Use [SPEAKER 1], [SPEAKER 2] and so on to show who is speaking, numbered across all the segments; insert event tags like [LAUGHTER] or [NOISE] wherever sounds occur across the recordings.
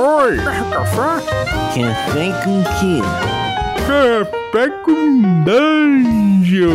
[SPEAKER 1] Oi! Café?
[SPEAKER 2] Café com quê?
[SPEAKER 1] Café com dungeon!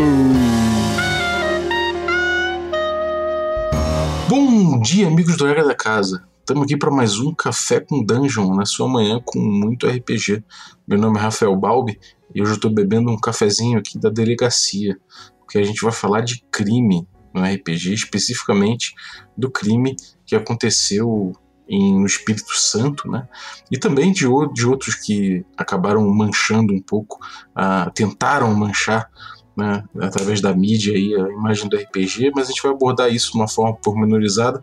[SPEAKER 3] Bom dia, amigos do Regra da Casa. Estamos aqui para mais um Café com Dungeon, na sua manhã com muito RPG. Meu nome é Rafael Balbi e hoje eu estou bebendo um cafezinho aqui da delegacia, porque a gente vai falar de crime no RPG, especificamente do crime que aconteceu em, no Espírito Santo, né? E também de, de outros que acabaram manchando um pouco, uh, tentaram manchar né, através da mídia aí, a imagem do RPG, mas a gente vai abordar isso de uma forma pormenorizada.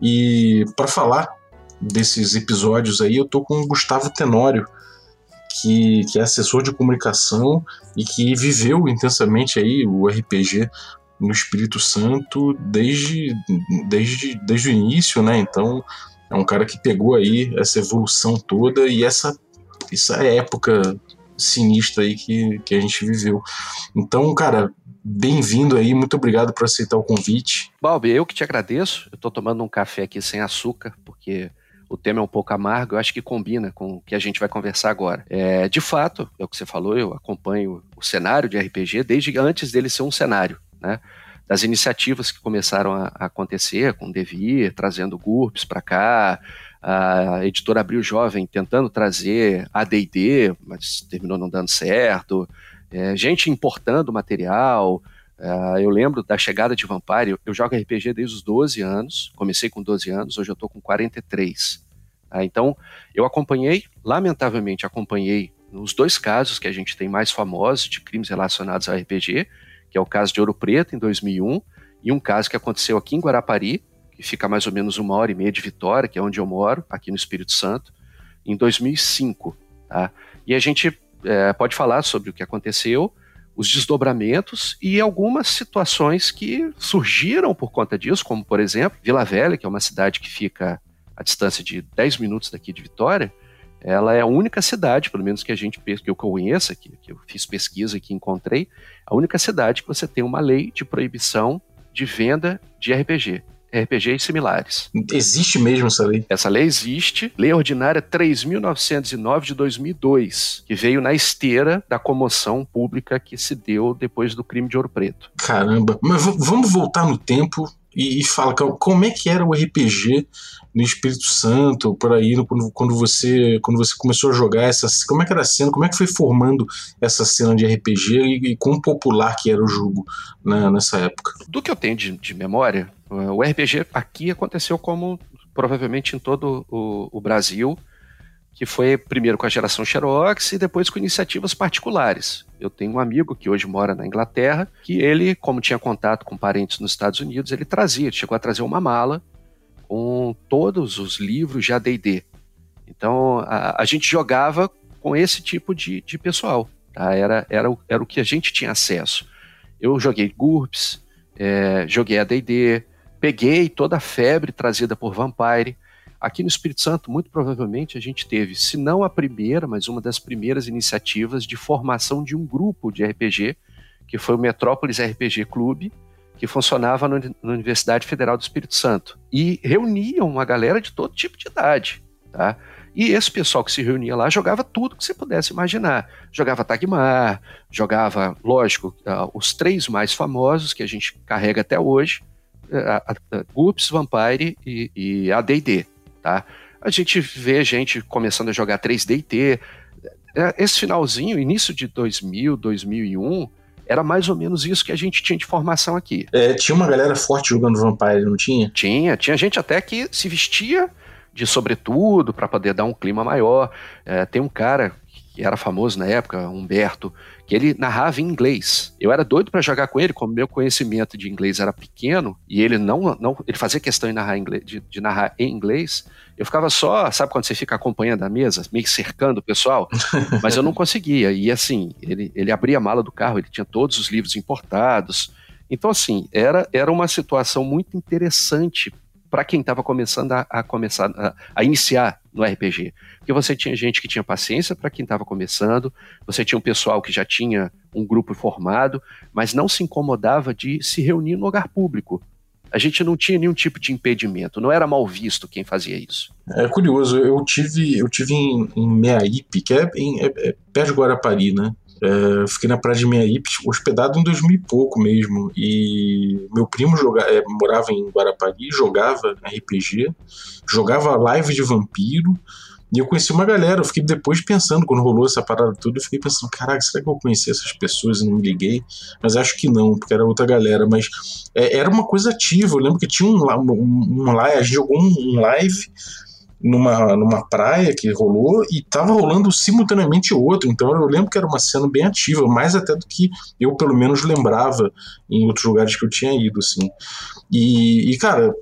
[SPEAKER 3] E para falar desses episódios aí, eu tô com o Gustavo Tenório, que, que é assessor de comunicação e que viveu intensamente aí o RPG no Espírito Santo desde, desde, desde o início, né? Então é um cara que pegou aí essa evolução toda e essa, essa época sinistra aí que, que a gente viveu. Então, cara, bem-vindo aí, muito obrigado por aceitar o convite.
[SPEAKER 4] Balbi, eu que te agradeço. Eu tô tomando um café aqui sem açúcar, porque o tema é um pouco amargo, eu acho que combina com o que a gente vai conversar agora. É, de fato, é o que você falou, eu acompanho o cenário de RPG desde antes dele ser um cenário, né? Das iniciativas que começaram a, a acontecer com o Devir, trazendo GURPS para cá, a editora Abril Jovem tentando trazer AD&D, mas terminou não dando certo, é, gente importando material, Uh, eu lembro da chegada de Vampire, eu, eu, jogo RPG desde os 12 anos, comecei com 12 anos, hoje eu estou com 43. Tá? Então, eu acompanhei, lamentavelmente acompanhei nos dois casos que a gente tem mais famosos de crimes relacionados ao RPG, que é o caso de Ouro Preto, em 2001, e um caso que aconteceu aqui em Guarapari, que fica mais ou menos uma hora e meia de Vitória, que é onde eu moro, aqui no Espírito Santo, em 2005. Tá? E a gente é, pode falar sobre o que aconteceu, os desdobramentos e algumas situações que surgiram por conta disso, como por exemplo, Vila Velha, que é uma cidade que fica a distância de 10 minutos daqui de Vitória, ela é a única cidade, pelo menos que a gente que eu conheça, que, que eu fiz pesquisa e que encontrei, a única cidade que você tem uma lei de proibição de venda de RPG. RPG e similares.
[SPEAKER 3] Existe mesmo essa lei?
[SPEAKER 4] Essa lei existe, Lei Ordinária 3.909 de 2002, que veio na esteira da comoção pública que se deu depois do crime de Ouro Preto.
[SPEAKER 3] Caramba, mas vamos voltar no tempo e, e fala como é que era o RPG no Espírito Santo, por aí, quando, quando, você, quando você começou a jogar essa. Como é que era a cena? Como é que foi formando essa cena de RPG e, e quão popular que era o jogo né, nessa época?
[SPEAKER 4] Do que eu tenho de, de memória, o RPG aqui aconteceu como provavelmente em todo o, o Brasil, que foi primeiro com a geração Xerox e depois com iniciativas particulares. Eu tenho um amigo que hoje mora na Inglaterra, que ele, como tinha contato com parentes nos Estados Unidos, ele trazia, chegou a trazer uma mala com todos os livros de AD&D. Então, a, a, gente jogava com esse tipo de, de pessoal. Tá? Era, era, o, era o que a gente tinha acesso. Eu joguei GURPS, é, joguei AD&D, peguei toda a febre trazida por Vampire. Aqui no Espírito Santo, muito provavelmente, a gente teve, se não a primeira, mas uma das primeiras iniciativas de formação de um grupo de RPG, que foi o Metrópolis RPG Clube, que funcionava na Universidade Federal do Espírito Santo. E reuniam uma galera de todo tipo de idade. Tá? E esse pessoal que se reunia lá jogava tudo que você pudesse imaginar. Jogava Tagmar, jogava, lógico, uh, os três mais famosos que a gente carrega até hoje, uh, GUPS, Vampire e, e AD&D. Tá? A gente vê gente começando a jogar 3D&T. Esse finalzinho, início de 2000, 2001, era mais ou menos isso que a gente tinha de formação aqui.
[SPEAKER 3] É, tinha uma galera forte jogando Vampire, não tinha?
[SPEAKER 4] Tinha, tinha gente até que se vestia de sobretudo para poder dar um clima maior. É, tem um cara que era famoso na época, Humberto, que ele narrava em inglês. Eu era doido para jogar com ele, como meu conhecimento de inglês era pequeno e ele não, não ele fazia questão de narrar, inglês, de, de narrar em inglês. Eu ficava só, sabe quando você fica acompanhando a mesa, meio cercando o pessoal, [LAUGHS] mas eu não conseguia. E assim, ele, ele abria a mala do carro, ele tinha todos os livros importados. Então assim, era, era uma situação muito interessante para quem estava começando a, a começar a, a, iniciar no RPG. Porque você tinha gente que tinha paciência para quem estava começando, você tinha um pessoal que já tinha um grupo formado, mas não se incomodava de se reunir no lugar público. A gente não tinha nenhum tipo de impedimento, não era mal visto quem fazia isso.
[SPEAKER 3] É curioso, eu tive, eu tive em, em Meaípe, que é, em, é, é perto de Guarapari, né? É, fiquei na praia de Meaípe, hospedado em 2000 e pouco mesmo. E meu primo joga, é, morava em Guarapari, jogava RPG, jogava live de vampiro. E eu conheci uma galera, eu fiquei depois pensando, quando rolou essa parada toda, eu fiquei pensando, caraca, será que eu conheci essas pessoas e não me liguei? Mas acho que não, porque era outra galera. Mas é, era uma coisa ativa, eu lembro que tinha um, um, um live, a gente jogou um, um live numa, numa praia que rolou e tava rolando simultaneamente outro. Então eu lembro que era uma cena bem ativa, mais até do que eu pelo menos lembrava em outros lugares que eu tinha ido, assim. E, e cara,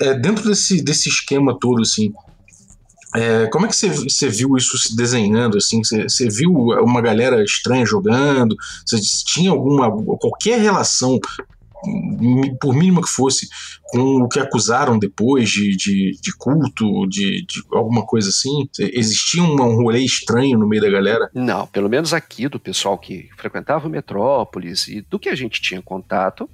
[SPEAKER 3] é, dentro desse, desse esquema todo, assim, é, como é que você viu isso se desenhando? Assim, você viu uma galera estranha jogando? Você tinha alguma qualquer relação por mínima que fosse, com o que acusaram depois de, de, de culto, de, de, alguma coisa assim? Existia um, um rolê estranho no meio da galera?
[SPEAKER 4] Não, pelo menos aqui do pessoal que frequentava o Metrópolis e do que a gente tinha contato,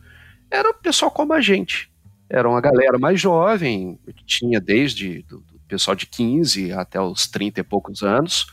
[SPEAKER 4] era o pessoal como a gente. Era uma galera mais jovem, tinha desde do, do pessoal de 15 até os 30 e poucos anos,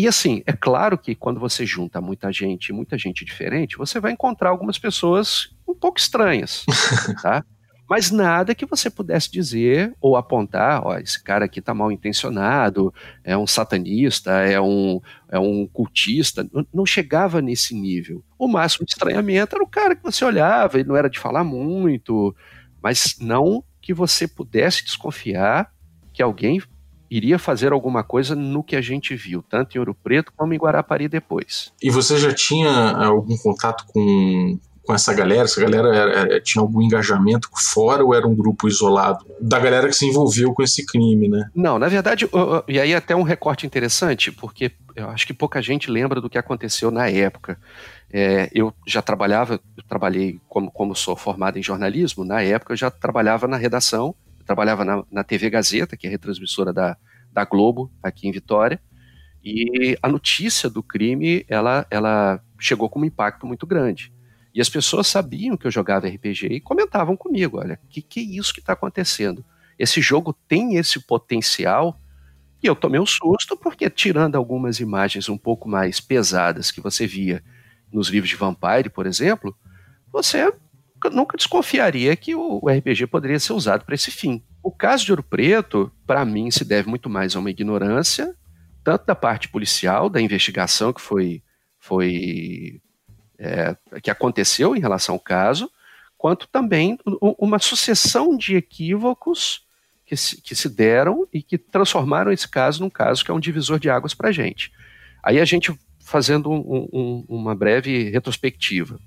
[SPEAKER 4] e assim, é claro que quando você junta muita gente, muita gente diferente, você vai encontrar algumas pessoas um pouco estranhas, [LAUGHS] tá? Mas nada que você pudesse dizer ou apontar, ó, esse cara aqui tá mal intencionado, é um satanista, é um, é um cultista, não, não chegava nesse nível. O máximo de estranhamento era o cara que você olhava, ele não era de falar muito, mas não que você pudesse desconfiar que alguém iria fazer alguma coisa no que a gente viu, tanto em Ouro Preto como em Guarapari depois.
[SPEAKER 3] E você já tinha eh, algum contato com, com essa galera? Essa galera era, era, tinha algum engajamento fora ou era um grupo isolado da galera que se envolveu com esse crime, né?
[SPEAKER 4] Não, na verdade, e aí até um recorte interessante, porque eu acho que pouca gente lembra do que aconteceu na época. É, eu já trabalhava, eu trabalhei como, como sou formado em jornalismo, na época eu já trabalhava na redação trabalhava na, na TV Gazeta, que é a retransmissora da, da Globo, aqui em Vitória, e a notícia do crime, ela, ela chegou com um impacto muito grande. E as pessoas sabiam que eu jogava RPG e comentavam comigo, olha, que, que é isso que está acontecendo? Esse jogo tem esse potencial e eu tomei um susto porque, tirando algumas imagens um pouco mais pesadas que você via nos livros de Vampire, por exemplo, você nunca desconfiaria que o RPG poderia ser usado para esse fim. O caso de Ouro Preto, para mim, se deve muito mais a uma ignorância, tanto da parte policial, da investigação que foi, foi é, que aconteceu em relação ao caso, quanto também uma sucessão de equívocos que se, que se deram e que transformaram esse caso num caso que é um divisor de águas para a gente. Aí a gente fazendo um, um, uma breve retrospectiva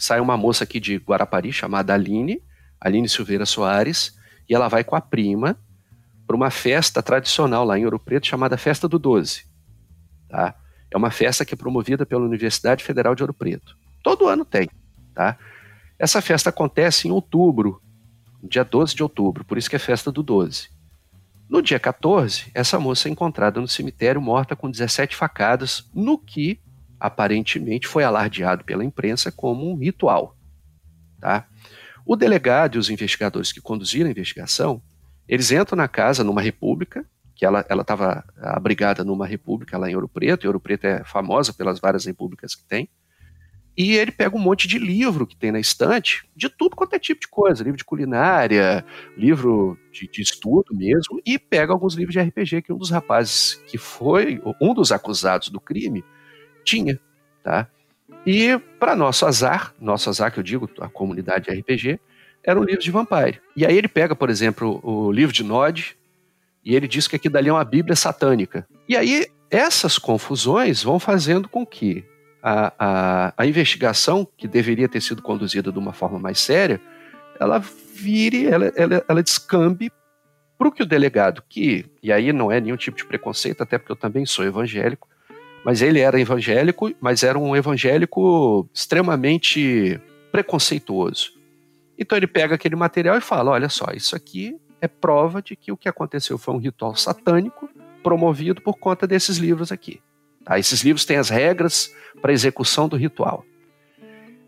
[SPEAKER 4] sai uma moça aqui de Guarapari chamada Aline, Aline Silveira Soares, e ela vai com a prima para uma festa tradicional lá em Ouro Preto chamada Festa do Doze. Tá? É uma festa que é promovida pela Universidade Federal de Ouro Preto. Todo ano tem. Tá? Essa festa acontece em outubro, dia 12 de outubro, por isso que é Festa do 12. No dia 14, essa moça é encontrada no cemitério morta com 17 facadas, no que aparentemente foi alardeado pela imprensa como um ritual. Tá? O delegado e os investigadores que conduziram a investigação, eles entram na casa numa república, que ela estava abrigada numa república lá em Ouro Preto, e Ouro Preto é famosa pelas várias repúblicas que tem, e ele pega um monte de livro que tem na estante, de tudo quanto é tipo de coisa, livro de culinária, livro de, de estudo mesmo, e pega alguns livros de RPG que um dos rapazes que foi um dos acusados do crime tinha, tá? E para nosso azar, nosso azar que eu digo, a comunidade RPG, era um livro de Vampire. E aí ele pega, por exemplo, o livro de Nod e ele diz que aqui dali é uma Bíblia satânica. E aí essas confusões vão fazendo com que a, a, a investigação, que deveria ter sido conduzida de uma forma mais séria, ela vire, ela, ela, ela descambe para o que o delegado, que, e aí não é nenhum tipo de preconceito, até porque eu também sou evangélico, mas ele era evangélico, mas era um evangélico extremamente preconceituoso. Então ele pega aquele material e fala: olha só, isso aqui é prova de que o que aconteceu foi um ritual satânico promovido por conta desses livros aqui. Tá? Esses livros têm as regras para execução do ritual.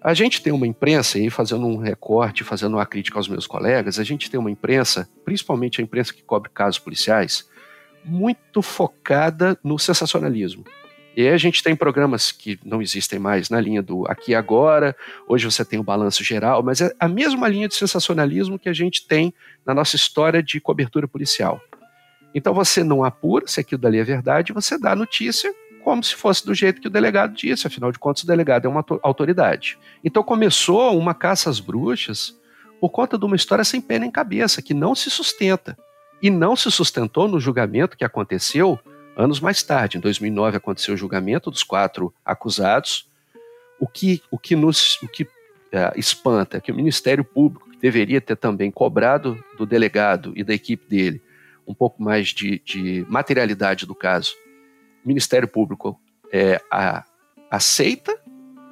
[SPEAKER 4] A gente tem uma imprensa, e fazendo um recorte, fazendo uma crítica aos meus colegas, a gente tem uma imprensa, principalmente a imprensa que cobre casos policiais, muito focada no sensacionalismo. E aí a gente tem programas que não existem mais na linha do aqui e agora, hoje você tem o balanço geral, mas é a mesma linha de sensacionalismo que a gente tem na nossa história de cobertura policial. Então você não apura se aquilo dali é verdade, você dá a notícia como se fosse do jeito que o delegado disse, afinal de contas o delegado é uma autoridade. Então começou uma caça às bruxas por conta de uma história sem pé nem cabeça, que não se sustenta. E não se sustentou no julgamento que aconteceu Anos mais tarde, em 2009, aconteceu o julgamento dos quatro acusados. O que, o que nos o que, é, espanta é que o Ministério Público, que deveria ter também cobrado do delegado e da equipe dele um pouco mais de, de materialidade do caso, o Ministério Público é, a, aceita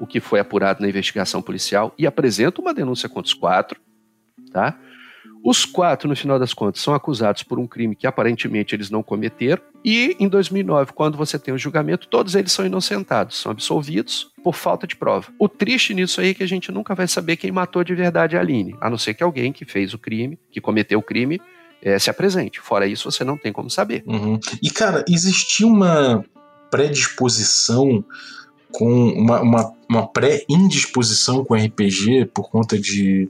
[SPEAKER 4] o que foi apurado na investigação policial e apresenta uma denúncia contra os quatro, tá? Os quatro, no final das contas, são acusados por um crime que aparentemente eles não cometeram. E em 2009, quando você tem o julgamento, todos eles são inocentados, são absolvidos por falta de prova. O triste nisso aí é que a gente nunca vai saber quem matou de verdade a Aline, a não ser que alguém que fez o crime, que cometeu o crime, é, se apresente. Fora isso, você não tem como saber.
[SPEAKER 3] Uhum. E, cara, existia uma predisposição com uma, uma, uma pré-indisposição com RPG por conta de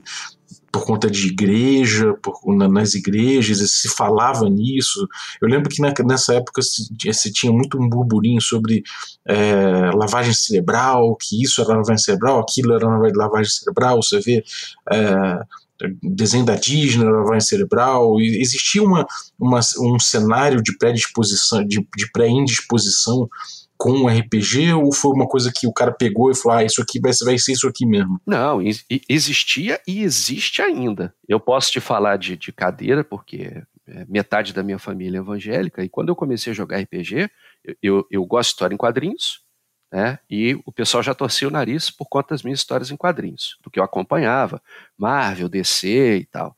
[SPEAKER 3] por conta de igreja, por, na, nas igrejas, se falava nisso. Eu lembro que na, nessa época se, se, tinha muito um burburinho sobre é, lavagem cerebral, que isso era lavagem cerebral, aquilo era lavagem cerebral, você vê. É, desenho da Disney, lavagem cerebral, existia uma, uma, um cenário de predisposição, de, de pré-indisposição com o RPG ou foi uma coisa que o cara pegou e falou: ah, isso aqui vai, vai ser isso aqui mesmo?
[SPEAKER 4] Não, existia e existe ainda. Eu posso te falar de, de cadeira, porque é metade da minha família é evangélica, e quando eu comecei a jogar RPG, eu, eu, eu gosto de história em quadrinhos, né? E o pessoal já torcia o nariz por conta das minhas histórias em quadrinhos, do que eu acompanhava, Marvel, DC e tal.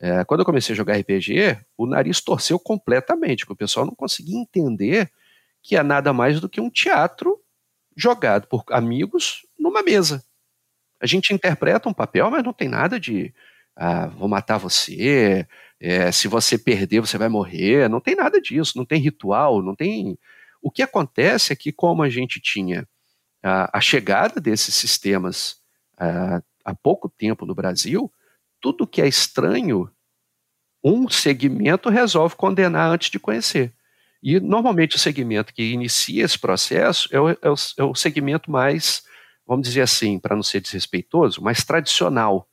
[SPEAKER 4] É, quando eu comecei a jogar RPG, o nariz torceu completamente, porque o pessoal não conseguia entender que é nada mais do que um teatro jogado por amigos numa mesa. A gente interpreta um papel, mas não tem nada de ah, vou matar você, é, se você perder você vai morrer, não tem nada disso, não tem ritual, não tem. O que acontece é que, como a gente tinha a, chegada desses sistemas há pouco tempo no Brasil, tudo que é estranho, um segmento resolve condenar antes de conhecer. E normalmente o segmento que inicia esse processo é o, é o, é o segmento mais, vamos dizer assim, para não ser desrespeitoso, mais tradicional.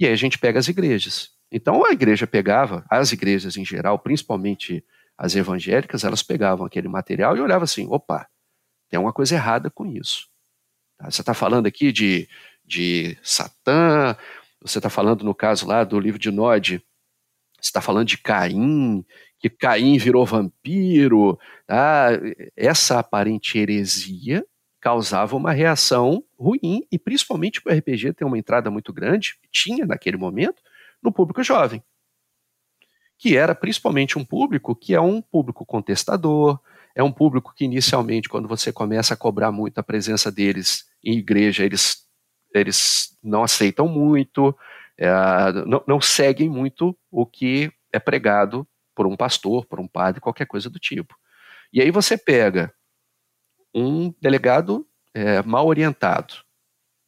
[SPEAKER 4] E aí a gente pega as igrejas. Então a igreja pegava, as igrejas em geral, principalmente as evangélicas, elas pegavam aquele material e olhavam assim: opa, tem alguma coisa errada com isso. Tá? Você está falando aqui de, de Satã, você está falando, no caso lá do livro de Nod, você está falando de Caim, que Caim virou vampiro. Tá? Essa aparente heresia causava uma reação ruim, e principalmente o RPG tem uma entrada muito grande, tinha naquele momento, no público jovem. Que era principalmente um público que é um público contestador, é um público que inicialmente, quando você começa a cobrar muito a presença deles em igreja, eles, eles não aceitam muito, é, não, não seguem muito o que é pregado por um pastor, por um padre, qualquer coisa do tipo. E aí você pega um delegado é, mal orientado,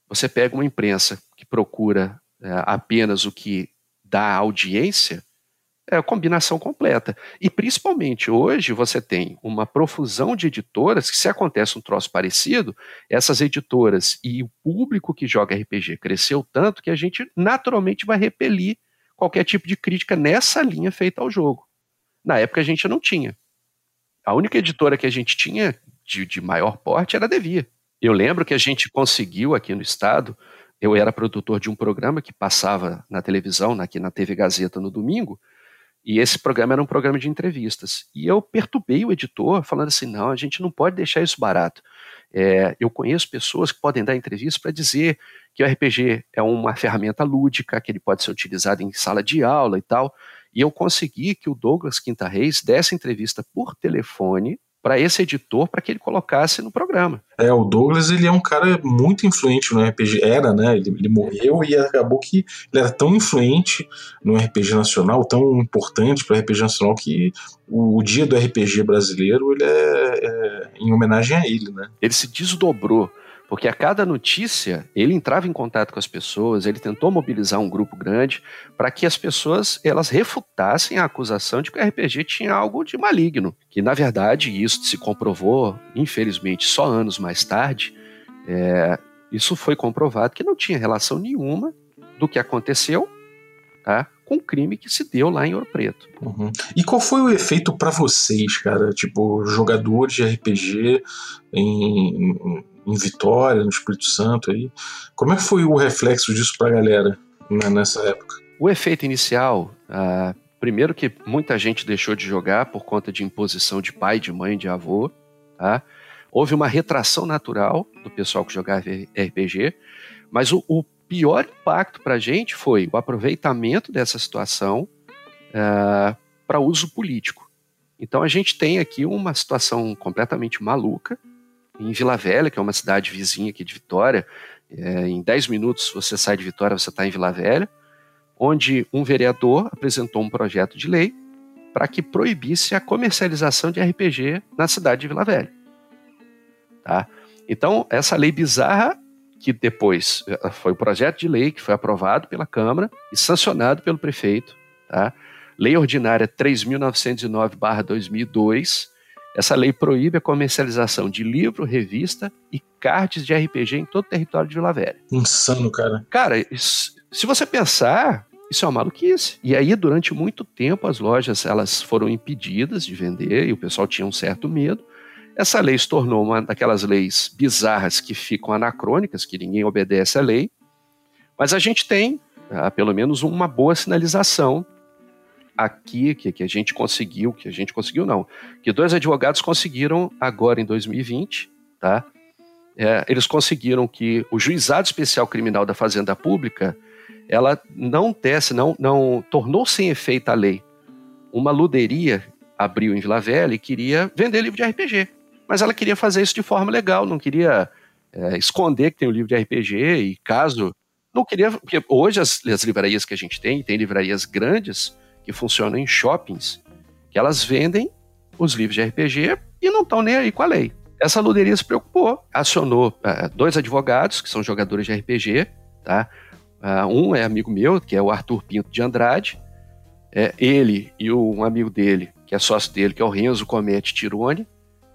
[SPEAKER 4] você pega uma imprensa que procura é, apenas o que dá audiência, é a combinação completa. E principalmente hoje você tem uma profusão de editoras que, se acontece um troço parecido, essas editoras e o público que joga RPG cresceu tanto que a gente naturalmente vai repelir qualquer tipo de crítica nessa linha feita ao jogo. Na época a gente não tinha. A única editora que a gente tinha de, de maior porte era a Devia. Eu lembro que a gente conseguiu aqui no estado, eu era produtor de um programa que passava na televisão, aqui na TV Gazeta no domingo, e esse programa era um programa de entrevistas. E eu perturbei o editor, falando assim: não, a gente não pode deixar isso barato. É, eu conheço pessoas que podem dar entrevistas para dizer que o RPG é uma ferramenta lúdica, que ele pode ser utilizado em sala de aula e tal. E eu consegui que o Douglas Quinta Reis desse entrevista por telefone para esse editor para que ele colocasse no programa.
[SPEAKER 3] É, o Douglas ele é um cara muito influente no RPG. Era, né? Ele, ele morreu e acabou que ele era tão influente no RPG nacional, tão importante para o RPG nacional que o, o, dia do RPG brasileiro ele é, é em homenagem a ele, né?
[SPEAKER 4] Ele se desdobrou porque a cada notícia ele entrava em contato com as pessoas, ele tentou mobilizar um grupo grande para que as pessoas elas refutassem a acusação de que o RPG tinha algo de maligno, que na verdade isso se comprovou, infelizmente, só anos mais tarde. É, isso foi comprovado que não tinha relação nenhuma do que aconteceu, tá? com o crime que se deu lá em Ouro Preto.
[SPEAKER 3] Uhum. E qual foi o efeito para vocês, cara? Tipo, jogadores de RPG em, em, Vitória, no Espírito Santo aí. Como é que foi o reflexo disso para a galera né, nessa época?
[SPEAKER 4] O efeito inicial, ah, primeiro que muita gente deixou de jogar por conta de imposição de pai, de mãe, de avô, tá? Houve uma retração natural do pessoal que jogava RPG, mas o, o pior impacto para a gente foi o aproveitamento dessa situação ah, para uso político. Então a gente tem aqui uma situação completamente maluca, em Vila Velha, que é uma cidade vizinha aqui de Vitória. É, em 10 minutos você sai de Vitória, você está em Vila Velha, onde um vereador apresentou um projeto de lei para que proibisse a comercialização de RPG na cidade de Vila Velha. Tá? Então, essa lei bizarra, que depois eh, foi o projeto de lei que foi aprovado pela Câmara e sancionado pelo prefeito, tá? Lei Ordinária 3.909-2002, essa lei proíbe a comercialização de livro, revista e cards de RPG em todo o território de Vila Velha.
[SPEAKER 3] Insano, cara.
[SPEAKER 4] Cara, isso, se você pensar, isso é uma maluquice. E aí, durante muito tempo, as lojas elas foram impedidas de vender e o pessoal tinha um certo medo. Essa lei se tornou uma daquelas leis bizarras que ficam anacrônicas, que ninguém obedece à lei. Mas a gente tem, ah, pelo menos, uma boa sinalização aqui que, que a gente conseguiu, que a gente conseguiu não, que dois advogados conseguiram agora em 2020, tá? É, eles conseguiram que o juizado especial criminal da Fazenda Pública ela não tece, não, não tornou sem efeito a lei. Uma luderia abriu em Vila Velha e queria vender livro de RPG, mas ela queria fazer isso de forma legal, não queria é, esconder que tem o um livro de RPG e caso não queria, porque hoje as, as livrarias que a gente tem, tem livrarias grandes, que funcionam em shoppings, que elas vendem os livros de RPG e não estão nem aí com a lei. Essa luderia se preocupou, acionou uh, dois advogados, que são jogadores de RPG, tá? Uh, um é amigo meu, que é o Arthur Pinto de Andrade, é, ele e o, um amigo dele, que é sócio dele, que é o Renzo Comete Tirone,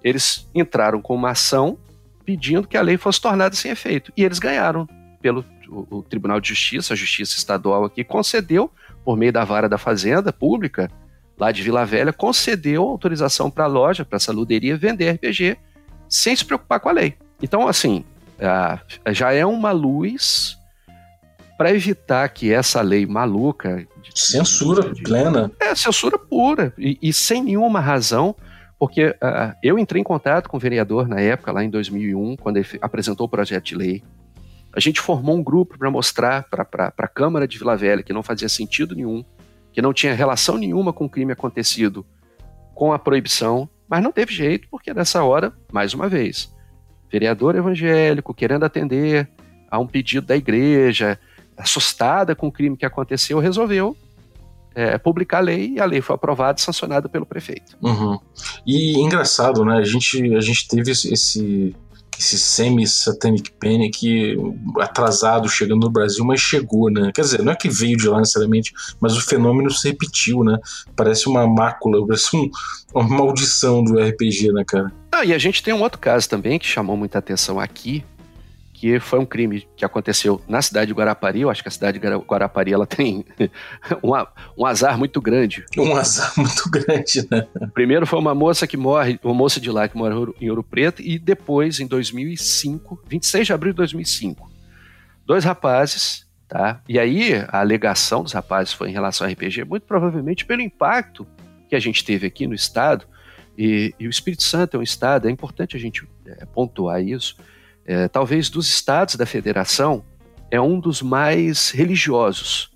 [SPEAKER 4] eles entraram com uma ação pedindo que a lei fosse tornada sem efeito. E eles ganharam pelo o, o Tribunal de Justiça, a Justiça Estadual aqui, concedeu por meio da vara da Fazenda Pública, lá de Vila Velha, concedeu autorização para a loja, para essa luderia, vender RPG sem se preocupar com a lei. Então, assim, já é uma luz para evitar que essa lei maluca.
[SPEAKER 3] De, censura de, plena.
[SPEAKER 4] É, censura pura. E, e sem nenhuma razão, porque uh, eu entrei em contato com o vereador na época, lá em 2001, quando ele apresentou o projeto de lei a gente formou um grupo para mostrar para a Câmara de Vila Velha que não fazia sentido nenhum, que não tinha relação nenhuma com o crime acontecido com a proibição, mas não teve jeito, porque nessa hora, mais uma vez, vereador evangélico querendo atender a um pedido da igreja, assustada com o crime que aconteceu, resolveu é, publicar a lei e a lei foi aprovada e sancionada pelo prefeito.
[SPEAKER 3] Uhum. E engraçado, né? A gente, a gente teve esse, esse semi-satanic panic atrasado chegando no Brasil, mas chegou, né? Quer dizer, não é que veio de lá necessariamente, mas o fenômeno se repetiu, né? Parece uma mácula, parece um, uma maldição do RPG, né, cara?
[SPEAKER 4] Ah, e a gente tem um outro caso também que chamou muita atenção aqui, que foi um crime que aconteceu na cidade de Guarapari. Eu acho que a cidade de Guarapari ela tem [LAUGHS] um, um azar muito grande.
[SPEAKER 3] Um azar muito grande, né?
[SPEAKER 4] Primeiro foi uma moça que morre, uma moça de lá que mora em Ouro Preto, e depois, em 2005, 26 de abril de 2005, dois rapazes, tá? E aí a alegação dos rapazes foi em relação ao RPG, muito provavelmente pelo impacto que a gente teve aqui no estado. E, e o Espírito Santo é um estado, é importante a gente é, pontuar isso é, talvez dos estados da federação, é um dos mais religiosos.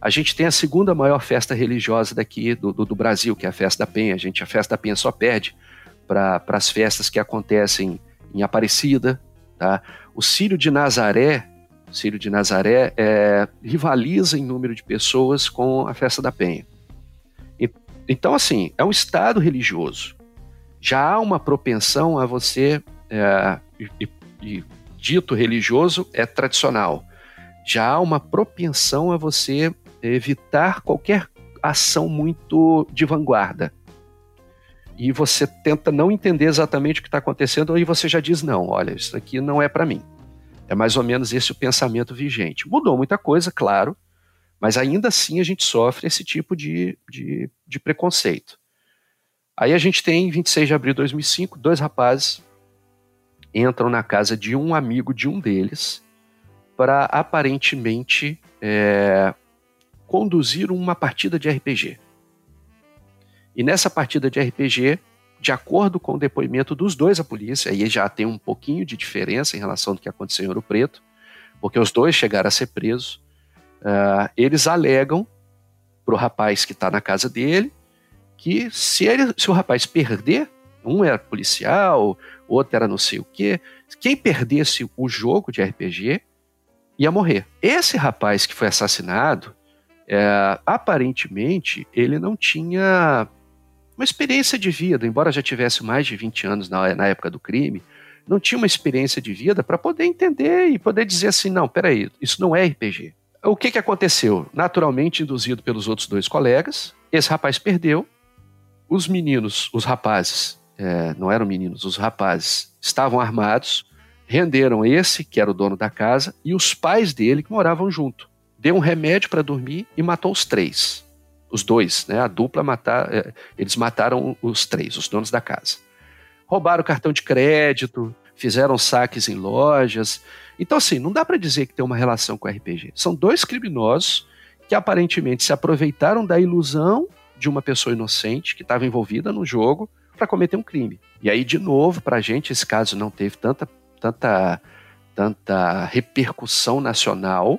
[SPEAKER 4] A gente tem a segunda maior festa religiosa daqui do, do, do, Brasil, que é a Festa da Penha. A gente, a Festa da Penha só perde para as festas que acontecem em Aparecida, tá? O Círio de Nazaré, Círio de Nazaré é, rivaliza em número de pessoas com a Festa da Penha. E, então, assim, é um estado religioso. Já há uma propensão a você, é, e, e dito religioso é tradicional. Já há uma propensão a você evitar qualquer ação muito de vanguarda. E você tenta não entender exatamente o que está acontecendo, e você já diz: não, olha, isso aqui não é para mim. É mais ou menos esse o pensamento vigente. Mudou muita coisa, claro, mas ainda assim a gente sofre esse tipo de, de, de preconceito. Aí a gente tem, 26 de abril de 2005, dois rapazes entram na casa de um amigo de um deles para aparentemente é, conduzir uma partida de RPG. E nessa partida de RPG, de acordo com o depoimento dos dois à polícia, aí já tem um pouquinho de diferença em relação do que aconteceu em Ouro Preto, porque os dois chegaram a ser presos, uh, eles alegam para o rapaz que está na casa dele que se, ele, se o rapaz perder, um era policial, outro era não sei o quê, quem perdesse o jogo de RPG ia morrer. Esse rapaz que foi assassinado, é, aparentemente, ele não tinha uma experiência de vida, embora já tivesse mais de 20 anos na, na época do crime, não tinha uma experiência de vida para poder entender e poder dizer assim: não, peraí, isso não é RPG. O que, que aconteceu? Naturalmente, induzido pelos outros dois colegas, esse rapaz perdeu, os meninos, os rapazes, é, não eram meninos, os rapazes estavam armados, renderam esse, que era o dono da casa, e os pais dele que moravam junto deu um remédio para dormir e matou os três. Os dois, né? A dupla matar, é, eles mataram os três, os donos da casa. Roubaram cartão de crédito, fizeram saques em lojas. Então, assim, não dá para dizer que tem uma relação com o RPG. São dois criminosos que aparentemente se aproveitaram da ilusão de uma pessoa inocente que estava envolvida no jogo para cometer um crime. E aí, de novo, para a gente, esse caso não teve tanta, tanta, tanta repercussão nacional,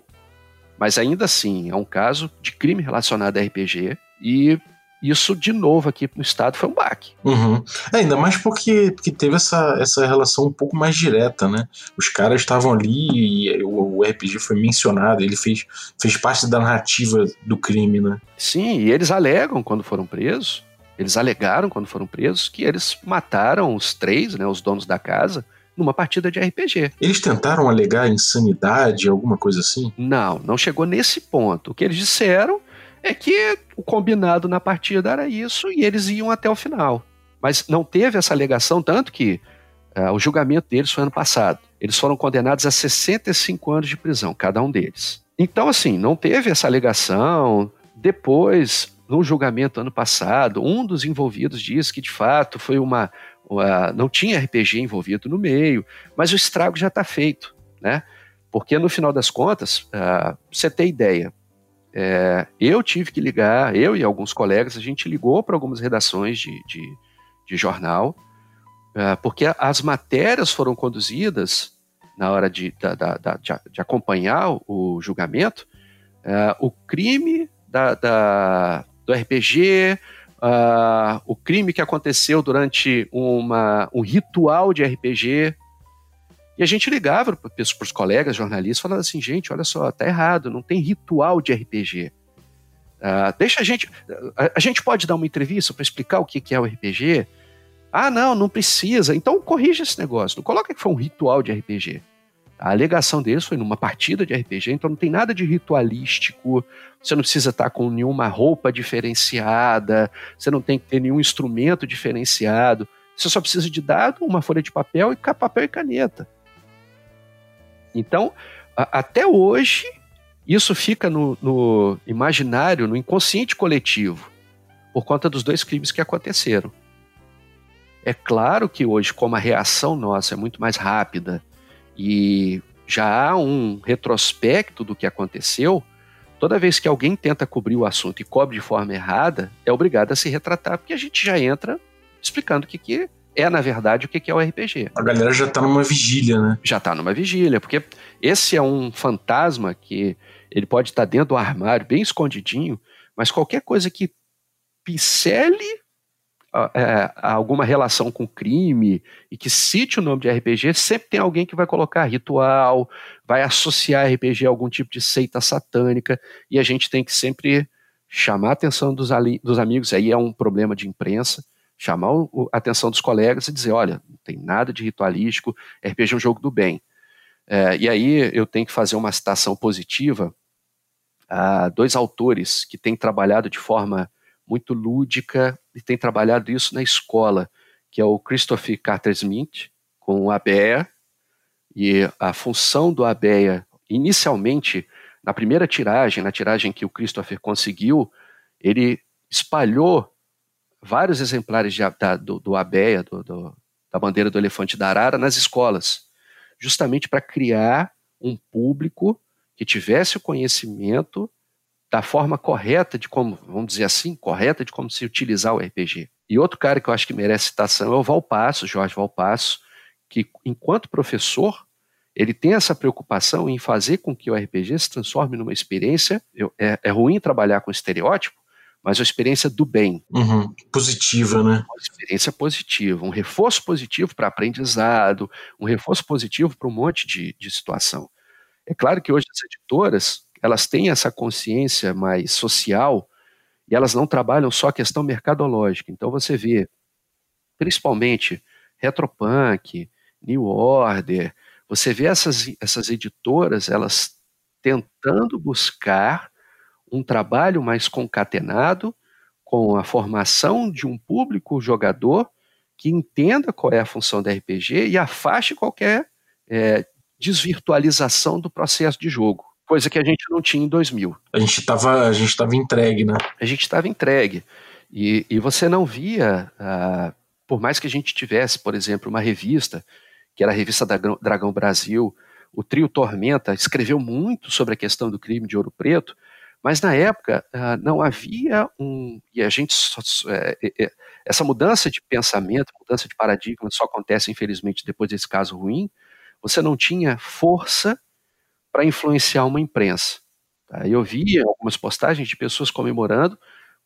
[SPEAKER 4] mas ainda assim, é um caso de crime relacionado a RPG e isso, de novo, aqui no estado foi um baque.
[SPEAKER 3] Uhum. É, ainda mais porque, porque teve essa, essa relação um pouco mais direta, né? Os caras estavam ali e o, o, RPG foi mencionado, ele fez, fez parte da narrativa do crime, né?
[SPEAKER 4] Sim, e eles alegam quando foram presos, eles alegaram quando foram presos que eles mataram os três, né, os donos da casa, numa partida de RPG.
[SPEAKER 3] Eles tentaram alegar insanidade, alguma coisa assim?
[SPEAKER 4] Não, não chegou nesse ponto. O que eles disseram é que o combinado na partida era isso e eles iam até o final. Mas não teve essa alegação, tanto que uh, o julgamento deles foi ano passado. Eles foram condenados a 65 anos de prisão, cada um deles. Então, assim, não teve essa alegação. Depois, no julgamento ano passado, um dos envolvidos disse que de fato foi uma, uh, não tinha RPG envolvido no meio, mas o estrago já está feito, né? Porque no final das contas, uh, você tem ideia, é, eu tive que ligar, eu e alguns colegas, a gente ligou para algumas redações de, de, de jornal, uh, porque as matérias foram conduzidas na hora de, da, da, da, de acompanhar o julgamento, uh, o crime da, do RPG, uh, o crime que aconteceu durante uma, um ritual de RPG. E a gente ligava para os colegas jornalistas falando assim, gente, olha só, tá errado, não tem ritual de RPG. Uh, ah, deixa a gente. A, a, gente pode dar uma entrevista para explicar o que, que é o RPG? Ah, não, não precisa. Então corrija esse negócio. Não coloca que foi um ritual de RPG. A alegação deles foi numa partida de RPG, então não tem nada de ritualístico, você não precisa estar com nenhuma roupa diferenciada, você não tem que ter nenhum instrumento diferenciado, você só precisa de dado, uma folha de papel e papel e caneta. Então, a, até hoje, isso fica no, no imaginário, no inconsciente coletivo, por conta dos dois crimes que aconteceram. É claro que hoje, como a reação nossa é muito mais rápida, e já há um retrospecto do que aconteceu, toda vez que alguém tenta cobrir o assunto e cobre de forma errada, é obrigado a se retratar, porque a gente já entra explicando o que, que é, na verdade, o que, que é o RPG.
[SPEAKER 3] A galera já tá numa vigília, né?
[SPEAKER 4] Já tá numa vigília, porque esse é um fantasma que ele pode estar dentro do armário, bem escondidinho, mas qualquer coisa que pincele é, alguma relação com crime e que cite o nome de RPG, sempre tem alguém que vai colocar ritual, vai associar RPG a algum tipo de seita satânica, e a gente tem que sempre chamar a atenção dos, dos amigos, aí é um problema de imprensa, chamar a atenção dos colegas e dizer, olha, não tem nada de ritualístico, RPG é um jogo do bem. É, e aí eu tenho que fazer uma citação positiva a dois autores que têm trabalhado de forma muito lúdica e têm trabalhado isso na escola, que é o Christopher Carter Smith, com o ABEA, e a função do ABEA, inicialmente, na primeira tiragem, na tiragem que o Christopher conseguiu, ele espalhou vários exemplares de, da, do, do ABEA, do, do, da bandeira do elefante da arara, nas escolas, justamente para criar um público que tivesse o conhecimento da forma correta de como, vamos dizer assim, correta de como se utilizar o RPG. E outro cara que eu acho que merece citação é o Valpasso, Jorge Valpasso, que enquanto professor, ele tem essa preocupação em fazer com que o RPG se transforme numa experiência. Eu, é, é, ruim trabalhar com estereótipo, mas uma experiência do bem.
[SPEAKER 3] Uhum, positiva, né?
[SPEAKER 4] Uma experiência positiva, um reforço positivo para aprendizado, um reforço positivo para um monte de, de situação. É claro que hoje as editoras elas têm essa consciência mais social e elas não trabalham só a questão mercadológica. Então você vê, principalmente Retropunk, New Order, você vê essas, essas editoras, elas tentando buscar um trabalho mais concatenado com a formação de um público jogador que entenda qual é a função da RPG e afaste qualquer é, desvirtualização do processo de jogo coisa que a gente não tinha em 2000.
[SPEAKER 3] A gente estava a gente tava entregue, né?
[SPEAKER 4] A gente estava entregue. E, e você não via, uh, por mais que a gente tivesse, por exemplo, uma revista, que era a revista da Dragão Brasil, o Trio Tormenta escreveu muito sobre a questão do crime de Ouro Preto, mas na época uh, não havia um. E a gente. Só, é, é, essa mudança de pensamento, mudança de paradigma só acontece, infelizmente, depois desse caso ruim. Você não tinha força para influenciar uma imprensa. Tá? Eu vi algumas postagens de pessoas comemorando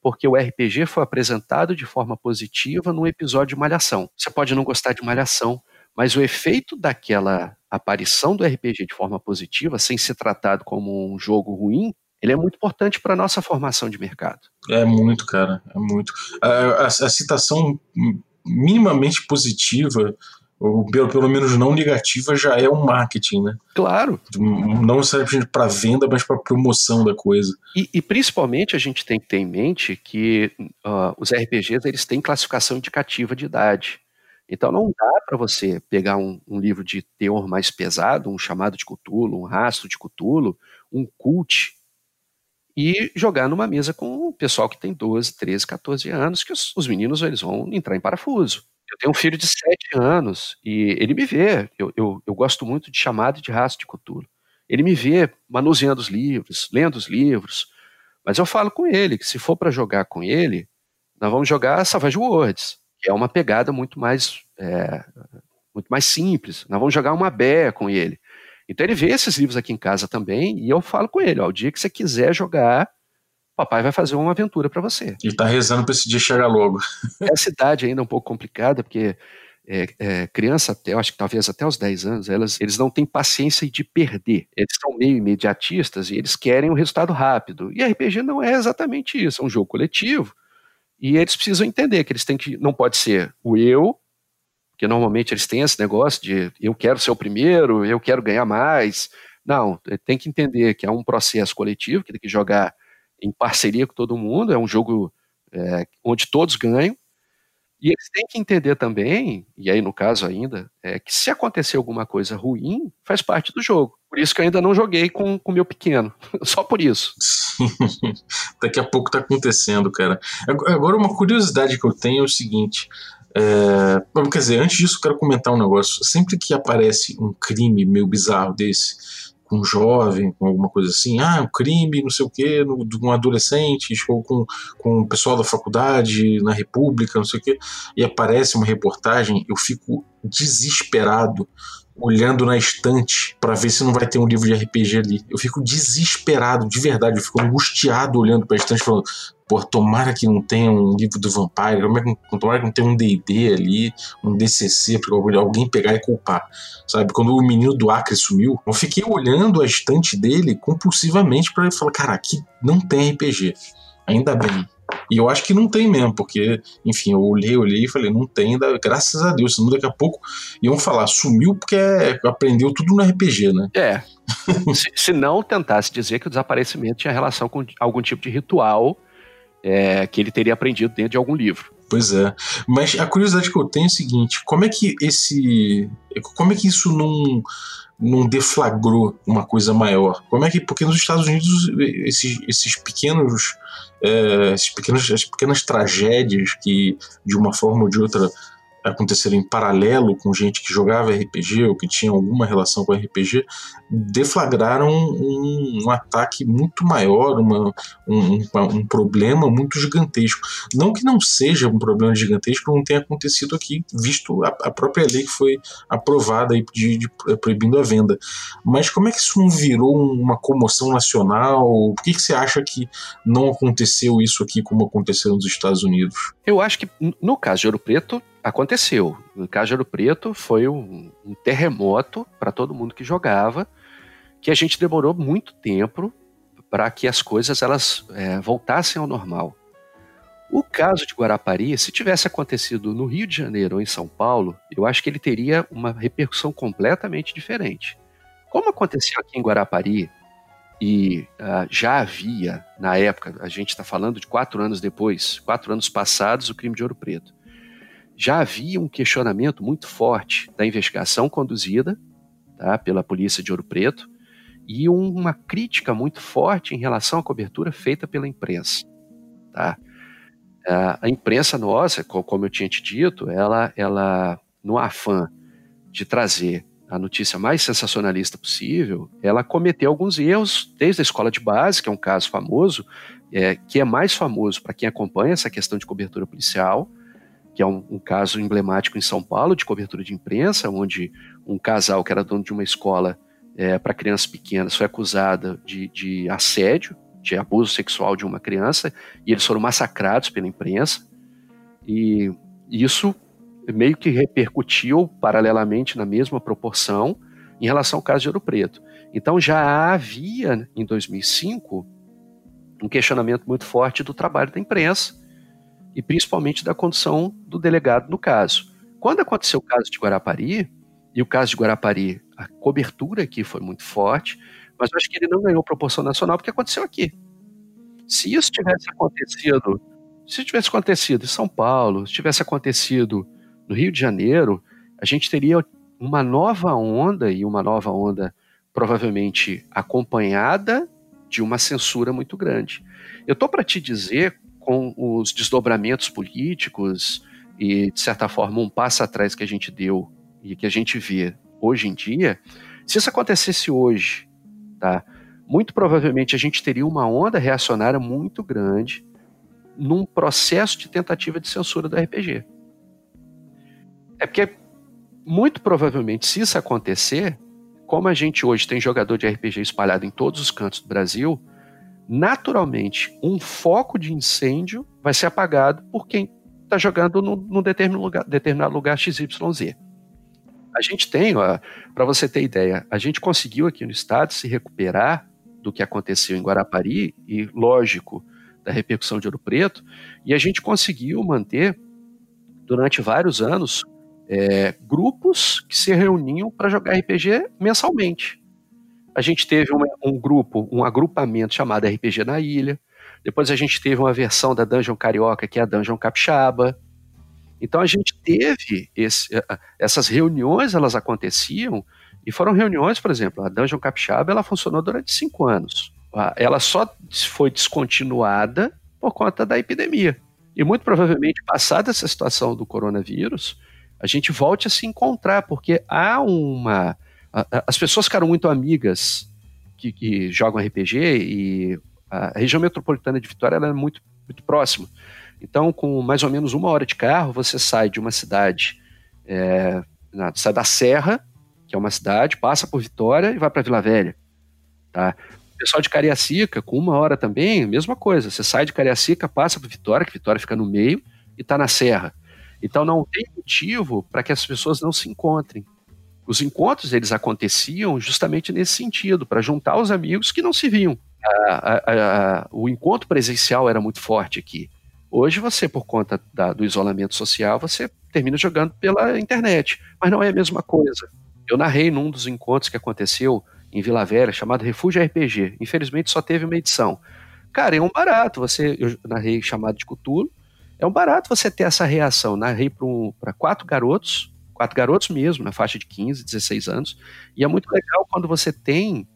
[SPEAKER 4] porque o RPG foi apresentado de forma positiva num episódio de Malhação. Você pode não gostar de Malhação, mas o efeito daquela aparição do RPG de forma positiva, sem ser tratado como um jogo ruim, ele é muito importante para a nossa formação de mercado.
[SPEAKER 3] É muito, cara, é muito. A, a, a citação minimamente positiva ou pelo, pelo menos não negativa, já é um marketing, né?
[SPEAKER 4] Claro.
[SPEAKER 3] Não necessariamente para venda, mas para promoção da coisa.
[SPEAKER 4] E, e, principalmente a gente tem que ter em mente que uh, os RPGs eles têm classificação indicativa de idade. Então não dá para você pegar um, um, livro de teor mais pesado, um chamado de Cthulhu, um rastro de Cthulhu, um cult, e jogar numa mesa com o pessoal que tem 12, 13, 14 anos, que os, os meninos eles vão entrar em parafuso. Eu tenho um filho de sete anos e ele me vê. Eu, eu, eu gosto muito de chamado de raça de cultura. Ele me vê manuseando os livros, lendo os livros. Mas eu falo com ele que se for para jogar com ele, nós vamos jogar Savage Worlds, que é uma pegada muito mais, é, muito mais simples. Nós vamos jogar uma bé com ele. Então ele vê esses livros aqui em casa também e eu falo com ele: ó, o dia que você quiser jogar, papai vai fazer uma aventura para você.
[SPEAKER 3] Ele tá rezando para esse dia chegar logo. [LAUGHS]
[SPEAKER 4] Essa idade ainda é um pouco complicada, porque é, é, criança até, eu acho que talvez até os 10 anos, elas, eles não têm paciência de perder. Eles são meio imediatistas e eles querem um resultado rápido. E RPG não é exatamente isso, é um jogo coletivo. E eles precisam entender que eles têm que, não pode ser o eu, porque normalmente eles têm esse negócio de eu quero ser o primeiro, eu quero ganhar mais. Não, tem que entender que é um processo coletivo, que tem que jogar em parceria com todo mundo, é um jogo é, onde todos ganham. E eles têm que entender também, e aí no caso ainda, é que se acontecer alguma coisa ruim, faz parte do jogo. Por isso que eu ainda não joguei com o meu pequeno. [LAUGHS] Só por isso. [LAUGHS]
[SPEAKER 3] Daqui a pouco tá acontecendo, cara. Agora, uma curiosidade que eu tenho é o seguinte. É, quer dizer, antes disso, eu quero comentar um negócio. Sempre que aparece um crime meio bizarro desse, com um jovem, com alguma coisa assim, ah, um crime, não sei o quê, no, um adolescente, ou com, com o pessoal da faculdade, na República, não sei o quê, e aparece uma reportagem, eu fico desesperado, olhando na estante para ver se não vai ter um livro de RPG ali. Eu fico desesperado, de verdade, eu fico angustiado olhando pra estante falando, pô, tomara que não tenha um livro do Vampire, tomara que não tenha um D&D ali, um DCC, pra alguém pegar e culpar, sabe? Quando o menino do Acre sumiu, eu fiquei olhando a estante dele compulsivamente para falar, cara, aqui não tem RPG. Ainda bem. E eu acho que não tem mesmo, porque, enfim, eu olhei, olhei e falei, não tem, graças a Deus, senão daqui a pouco iam falar, sumiu porque aprendeu tudo no RPG, né?
[SPEAKER 4] É. [LAUGHS] se, se, não tentasse dizer que o desaparecimento tinha relação com algum tipo de ritual é, que ele teria aprendido dentro de algum livro.
[SPEAKER 3] Pois é. Mas a curiosidade que eu tenho é o seguinte: como é que esse. Como é que isso não não deflagrou uma coisa maior? Como é que. Porque nos Estados Unidos, esses, esses pequenos. É, esses pequenos, as pequenas tragédias que, de uma forma ou de outra, aconteceram em paralelo com gente que jogava RPG ou que tinha alguma relação com RPG, deflagraram um, um ataque muito maior, uma, um, um, problema muito gigantesco. Não que não seja um problema gigantesco, não tenha acontecido aqui, visto a, a própria lei que foi aprovada aí de, de, proibindo a venda. Mas como é que isso não virou uma comoção nacional? Por que, que você acha que não aconteceu isso aqui como aconteceu nos Estados Unidos?
[SPEAKER 4] Eu acho que no caso de Ouro Preto, aconteceu. No Ouro Preto, foi um, um terremoto para todo mundo que jogava, que a gente demorou muito tempo para que as coisas elas é, voltassem ao normal. O caso de Guarapari, se tivesse acontecido no Rio de Janeiro ou em São Paulo, eu acho que ele teria uma repercussão completamente diferente. Como aconteceu aqui em Guarapari, e uh, já havia, na época, a gente está falando de quatro anos depois, quatro anos passados, o crime de Ouro Preto já havia um questionamento muito forte da investigação conduzida tá, pela polícia de Ouro Preto e uma crítica muito forte em relação à cobertura feita pela imprensa. Tá? A imprensa nossa, como eu tinha te dito, ela, ela no afã de trazer a notícia mais sensacionalista possível, ela cometeu alguns erros desde a escola de base, que é um caso famoso, é, que é mais famoso para quem acompanha essa questão de cobertura policial, que é um, um, caso emblemático em São Paulo de cobertura de imprensa, onde um casal que era dono de uma escola é, para crianças pequenas foi acusada de, de, assédio, de abuso sexual de uma criança, e eles foram massacrados pela imprensa. E isso meio que repercutiu paralelamente na mesma proporção em relação ao caso de Ouro Preto. Então já havia, em 2005, um questionamento muito forte do trabalho da imprensa, e principalmente da condição do delegado no caso. Quando aconteceu o caso de Guarapari, e o caso de Guarapari, a cobertura aqui foi muito forte, mas eu acho que ele não ganhou proporção nacional porque aconteceu aqui. Se isso tivesse acontecido, se tivesse acontecido em São Paulo, se tivesse acontecido no Rio de Janeiro, a gente teria uma nova onda e uma nova onda provavelmente acompanhada de uma censura muito grande. Eu estou para te dizer com os desdobramentos políticos e, de certa forma, um passo atrás que a gente deu e que a gente vê hoje em dia, se isso acontecesse hoje, tá? Muito provavelmente a gente teria uma onda reacionária muito grande num processo de tentativa de censura do RPG. É porque, muito provavelmente, se isso acontecer, como a gente hoje tem jogador de RPG espalhado em todos os cantos do Brasil, naturalmente um foco de incêndio vai ser apagado por quem está jogando num, determinado lugar, determinado lugar XYZ. A gente tem, para você ter ideia, a gente conseguiu aqui no estado se recuperar do que aconteceu em Guarapari e, lógico, da repercussão de Ouro Preto, e a gente conseguiu manter durante vários anos é, grupos que se reuniam para jogar RPG mensalmente. A gente teve um, um grupo, um agrupamento chamado RPG na Ilha. Depois a gente teve uma versão da Dungeon Carioca, que é a Dungeon Capixaba. Então a gente teve esse, essas reuniões, elas aconteciam, e foram reuniões, por exemplo, a Dungeon Capixaba, ela funcionou durante cinco anos. Ela só foi descontinuada por conta da epidemia. E muito provavelmente, passada essa situação do coronavírus, a gente volte a se encontrar, porque há uma as pessoas ficaram muito amigas que, que, jogam RPG e a região metropolitana de Vitória é muito, muito próxima. Então, com mais ou menos uma hora de carro, você sai de uma cidade, é, na, sai da Serra, que é uma cidade, passa por Vitória e vai para Vila Velha. Tá? O pessoal de Cariacica, com uma hora também, mesma coisa. Você sai de Cariacica, passa por Vitória, que Vitória fica no meio, e está na Serra. Então não tem motivo para que as pessoas não se encontrem. Os encontros eles aconteciam justamente nesse sentido, para juntar os amigos que não se viam. A, a, a, o encontro presencial era muito forte aqui. Hoje você, por conta da, do isolamento social, você termina jogando pela internet, mas não é a mesma coisa. Eu narrei num dos encontros que aconteceu em Vila Velha, chamado Refúgio RPG. Infelizmente só teve uma edição. Cara, é um barato. Você, eu narrei chamado de Cutulo. É um barato você ter essa reação. Narrei para um, quatro garotos, quatro garotos mesmo, na faixa de 15, 16 anos. E é muito legal quando você tem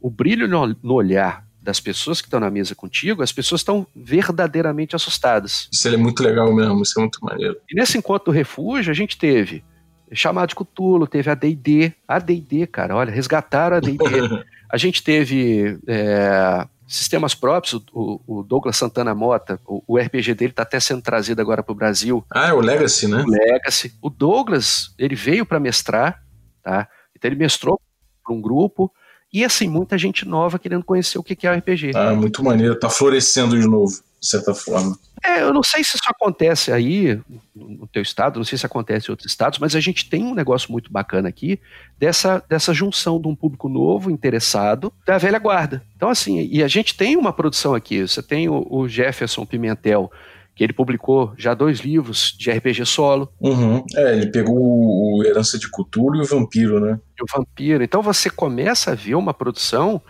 [SPEAKER 4] o brilho no, no olhar das pessoas que estão na mesa contigo, as pessoas estão verdadeiramente assustadas.
[SPEAKER 3] Isso é muito legal mesmo, isso é muito maneiro.
[SPEAKER 4] E nesse encontro do refúgio, a gente teve chamado de Cutulo, teve a D&D, a D&D, cara, olha, resgataram a D&D. [LAUGHS] a gente teve é, sistemas próprios, o, o, Douglas Santana Mota, o, o RPG dele está até sendo trazido agora para o Brasil.
[SPEAKER 3] Ah, é o Legacy, né?
[SPEAKER 4] O Legacy. O Douglas, ele veio para mestrar, tá? Então ele mestrou para um grupo, e assim, muita gente nova querendo conhecer o que é o RPG.
[SPEAKER 3] Ah, muito maneiro, tá florescendo de novo, de certa forma.
[SPEAKER 4] É, eu não sei se isso acontece aí no teu estado, não sei se acontece em outros estados, mas a gente tem um negócio muito bacana aqui dessa, dessa junção de um público novo, interessado, da velha guarda. Então, assim, e a gente tem uma produção aqui. Você tem o, o Jefferson Pimentel, que ele publicou já dois livros de RPG solo.
[SPEAKER 3] Uhum. É, ele pegou o Herança de Cthulhu e o Vampiro, né?
[SPEAKER 4] E o Vampiro. Então você começa a ver uma produção.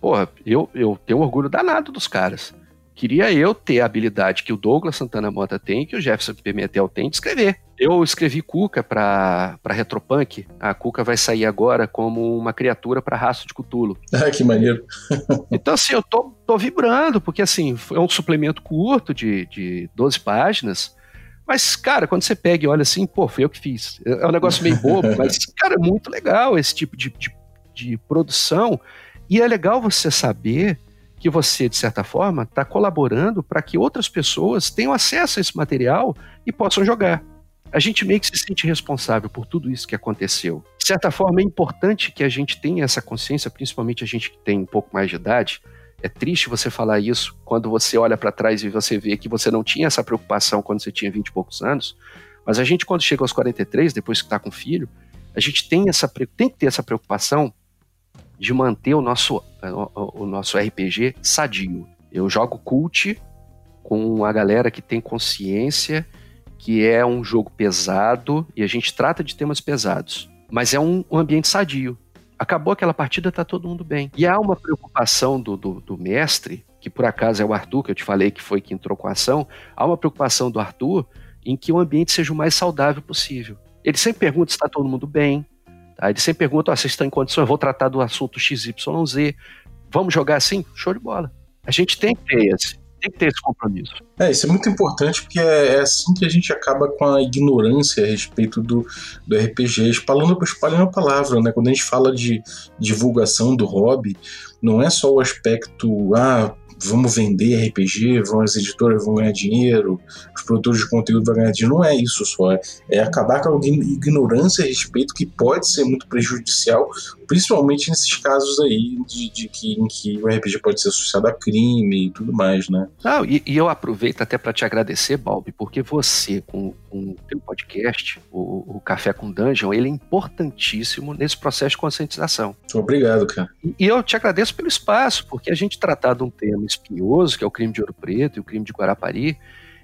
[SPEAKER 4] Porra, eu, eu tenho orgulho danado dos caras. Queria eu ter a habilidade que o Douglas Santana Mota tem, que o Jefferson Pimentel tem de escrever. Eu escrevi Cuca para Retropunk. A Cuca vai sair agora como uma criatura para raço de Cutulo. [LAUGHS]
[SPEAKER 3] Ah, que maneiro. [LAUGHS]
[SPEAKER 4] então, assim, eu tô, tô vibrando, porque assim, é um suplemento curto de, de 12 páginas. Mas, cara, quando você pega e olha assim, pô, foi eu que fiz. É um negócio meio bobo, [LAUGHS] mas, cara, é muito legal esse tipo de, de, de produção. E é legal você saber que você, de certa forma, está colaborando para que outras pessoas tenham acesso a esse material e possam jogar. A gente meio que se sente responsável por tudo isso que aconteceu. De certa forma, é importante que a gente tenha essa consciência, principalmente a gente que tem um pouco mais de idade. É triste você falar isso quando você olha para trás e você vê que você não tinha essa preocupação quando você tinha 20 e poucos anos. Mas a gente, quando chega aos 43, depois que está com filho, a gente tem, essa, tem que ter essa preocupação de manter o nosso, o, o nosso RPG sadio. Eu jogo cult com a galera que tem consciência que é um jogo pesado e a gente trata de temas pesados, mas é um, um ambiente sadio. Acabou aquela partida, tá todo mundo bem. E há uma preocupação do, do, do, mestre, que por acaso é o Arthur, que eu te falei que foi quem entrou com a ação, há uma preocupação do Arthur em que o ambiente seja o mais saudável possível. Ele sempre pergunta se está todo mundo bem, Tá? Ele sempre pergunta: oh, vocês estão em condições? Vou tratar do assunto XYZ. Vamos jogar assim? Show de bola. A gente tem que ter esse, tem que ter esse compromisso.
[SPEAKER 3] É, isso é muito importante porque é, é assim que a gente acaba com a ignorância a respeito do, do RPG, espalhando, espalhando a palavra, né? Quando a gente fala de divulgação do hobby, não é só o aspecto, ah, vamos vender RPG, vão, as editoras vão ganhar dinheiro, os produtores de conteúdo vão ganhar dinheiro. Não é isso só. É, é acabar com a ignorância a respeito que pode ser muito prejudicial, principalmente nesses casos aí de, de que, em que o RPG pode ser associado a crime e tudo mais, né?
[SPEAKER 4] Não, e, e eu aproveito até para te agradecer, Balbi, porque você, com, com o teu podcast, o, o, Café com Dungeon, ele é importantíssimo nesse processo de conscientização.
[SPEAKER 3] Obrigado, cara.
[SPEAKER 4] E, e eu te agradeço pelo espaço, porque a gente tratar de um tema espinhoso, que é o crime de Ouro Preto e o crime de Guarapari,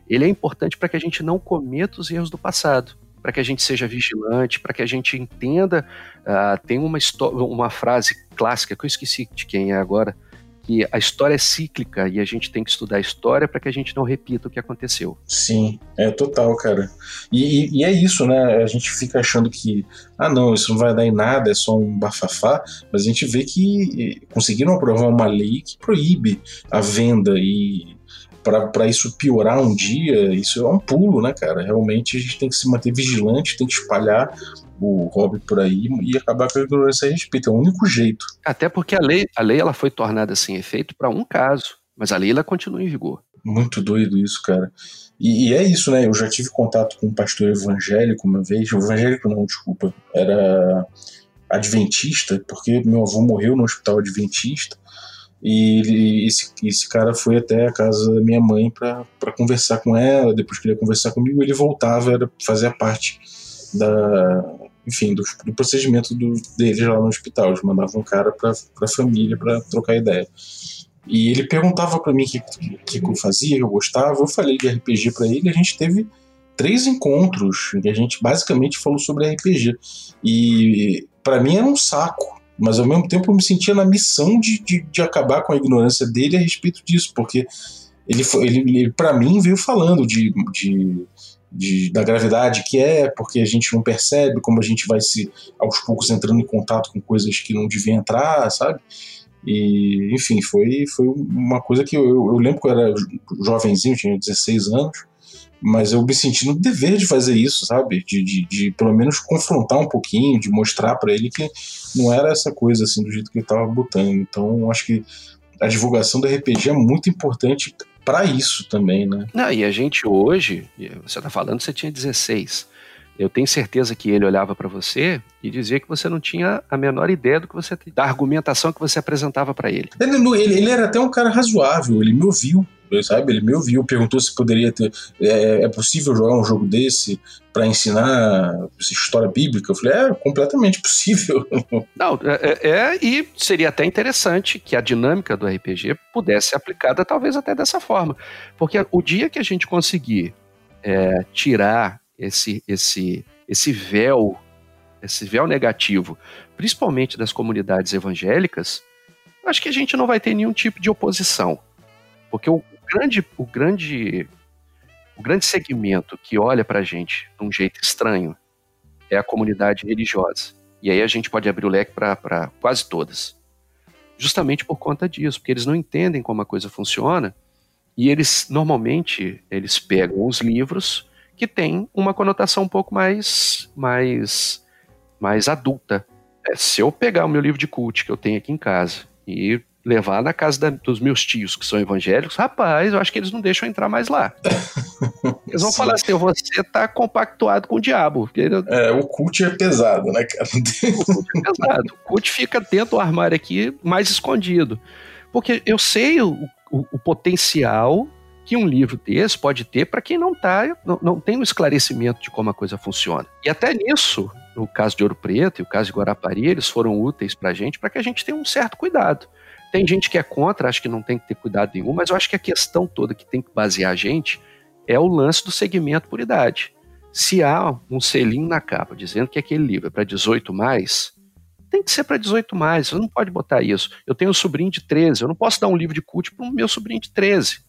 [SPEAKER 4] ele é importante para que a gente não cometa os erros do passado para que a gente seja vigilante, para que a gente entenda. Uh, tem uma, uma frase clássica que eu esqueci de quem é agora, que a história é cíclica e a gente tem que estudar a história para que a gente não repita o que aconteceu.
[SPEAKER 3] Sim, é total, cara. E, e, e, é isso, né? A gente fica achando que, ah, não, isso não vai dar em nada, é só um bafafá, mas a gente vê que conseguiram aprovar uma lei que proíbe a venda e para isso piorar um dia, isso é um pulo, né, cara? Realmente a gente tem que se manter vigilante, tem que espalhar o hobby por aí e acabar com a ignorância a respeito. É o único jeito.
[SPEAKER 4] Até porque a lei, a lei ela foi tornada sem efeito para um caso, mas a lei ela continua em vigor.
[SPEAKER 3] Muito doido isso, cara. E, e, é isso, né? Eu já tive contato com um pastor evangélico uma vez. Evangélico não, desculpa. Era adventista, porque meu avô morreu no hospital adventista. E ele, esse, esse cara foi até a casa da minha mãe para conversar com ela. Depois que ele ia conversar comigo, ele voltava, era, fazia parte da, enfim, do, do procedimento do, deles lá no hospital. Eles mandavam um cara para a família para trocar ideia. E ele perguntava para mim o que, que, que, eu fazia, que eu gostava. Eu falei de RPG para ele. A gente teve três encontros e a gente basicamente falou sobre RPG. E para mim era um saco mas ao mesmo tempo eu me sentia na missão de, de, de acabar com a ignorância dele a respeito disso, porque ele, ele, ele para mim, veio falando de, de, de, da gravidade que é, porque a gente não percebe como a gente vai se, aos poucos, entrando em contato com coisas que não devia entrar, sabe? E, enfim, foi, foi uma coisa que eu, eu lembro que eu era jovenzinho, tinha 16 anos, mas eu me senti no dever de fazer isso, sabe? De, de, de pelo menos confrontar um pouquinho, de mostrar para ele que não era essa coisa assim do jeito que ele tava botando. Então, acho que a divulgação do RPG é muito importante para isso também, né?
[SPEAKER 4] Não, e a gente hoje, você tá falando você tinha 16. Eu tenho certeza que ele olhava para você e dizia que você não tinha a menor ideia do que você da argumentação que você apresentava para ele.
[SPEAKER 3] Ele, ele. ele, era até um cara razoável, ele me ouviu sabe? Ele me ouviu, perguntou se poderia ter. É, é possível jogar um jogo desse para ensinar história bíblica? Eu falei, é completamente possível. [LAUGHS]
[SPEAKER 4] Não, é, é, é, e seria até interessante que a dinâmica do RPG pudesse ser aplicada talvez até dessa forma. Porque o dia que a gente conseguir é, tirar esse, esse, esse véu, esse véu negativo, principalmente das comunidades evangélicas, acho que a gente não vai ter nenhum tipo de oposição. Porque o, grande, o grande, o grande segmento que olha para a gente de um jeito estranho é a comunidade religiosa. E aí a gente pode abrir o leque para quase todas. Justamente por conta disso, porque eles não entendem como a coisa funciona e eles normalmente eles pegam os livros que têm uma conotação um pouco mais mais mais adulta. É, se eu pegar o meu livro de cult que eu tenho aqui em casa e levar na casa da, dos meus tios que são evangélicos, rapaz, eu acho que eles não deixam entrar mais lá. [LAUGHS] Eles vão Sim. falar assim: você tá compactuado com o diabo. Porque...
[SPEAKER 3] É, o culto é pesado, né, cara? [LAUGHS]
[SPEAKER 4] o culto é pesado. O culto fica dentro do armário aqui, mais escondido. Porque eu sei o, o, o potencial que um livro desse pode ter para quem não tá, não, não tem um esclarecimento de como a coisa funciona. E até nisso, no caso de Ouro Preto e o caso de Guarapari, eles foram úteis para a gente para que a gente tenha um certo cuidado. Tem gente que é contra, acho que não tem que ter cuidado nenhum, mas eu acho que a questão toda que tem que basear a gente é o lance do segmento por idade. Se há um selinho na capa dizendo que aquele livro é para 18 mais, tem que ser para 18 mais, você não pode botar isso. Eu tenho um sobrinho de 13, eu não posso dar um livro de cult para o meu sobrinho de 13.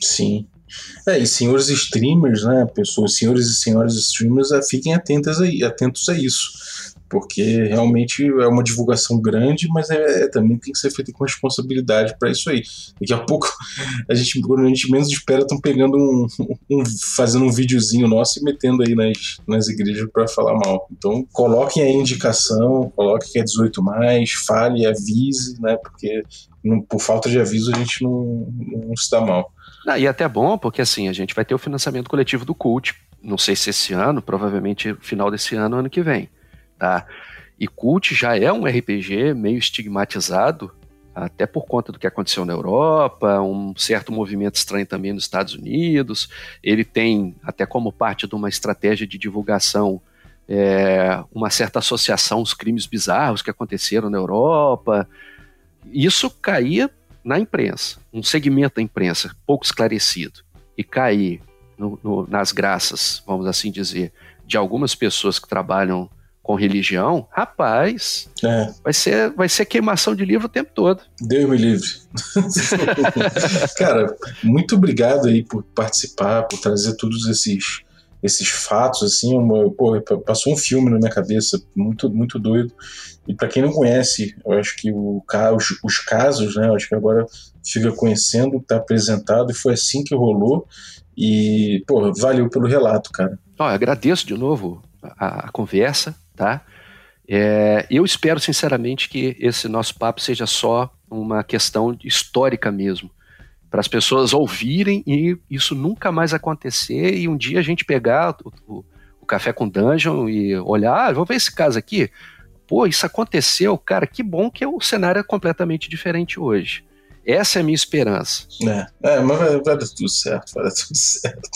[SPEAKER 3] Sim. É, e senhores streamers, né, pessoas, senhores e senhoras streamers, é, fiquem atentas aí, atentos a isso porque realmente é uma divulgação grande, mas é, é também tem que ser feita com responsabilidade para isso aí. Daqui a pouco [LAUGHS] a gente, quando a gente menos espera, estão pegando um, um, fazendo um videozinho nosso e metendo aí nas, nas igrejas para falar mal. Então coloquem a indicação, coloquem que é 18 mais, fale, avise, né? Porque não, por falta de aviso a gente não, não se dá mal.
[SPEAKER 4] Ah, e é até bom, porque assim, a gente vai ter o financiamento coletivo do CULT. Não sei se esse ano, provavelmente final desse ano, ano que vem tá? E Cult já é um RPG meio estigmatizado, até por conta do que aconteceu na Europa, um certo movimento estranho também nos Estados Unidos. Ele tem, até como parte de uma estratégia de divulgação, é, uma certa associação aos crimes bizarros que aconteceram na Europa. Isso caía na imprensa, um segmento da imprensa pouco esclarecido, e cair no, no, nas graças, vamos assim dizer, de algumas pessoas que trabalham com religião, rapaz, é. vai, ser, vai ser queimação de livro o tempo todo.
[SPEAKER 3] Deus me livre. [LAUGHS] Cara, muito obrigado aí por participar, por trazer todos esses esses fatos assim, uma, passou um filme na minha cabeça, muito muito doido. E para quem não conhece, eu acho que o, os, os casos, né, eu acho que agora fica conhecendo, está apresentado e foi assim que rolou. E, pô, valeu pelo relato, cara.
[SPEAKER 4] Ó, agradeço de novo a, a conversa, tá? É, eu espero sinceramente que esse nosso papo seja só uma questão histórica mesmo, para as pessoas ouvirem e isso nunca mais acontecer e um dia a gente pegar o, o, o café com dungeon e olhar, ah, vou ver esse caso aqui, pô, isso aconteceu, cara, que bom que o cenário é completamente diferente hoje. Essa é a minha esperança.
[SPEAKER 3] É, é mas vai, vai dar tudo certo, vai dar tudo certo.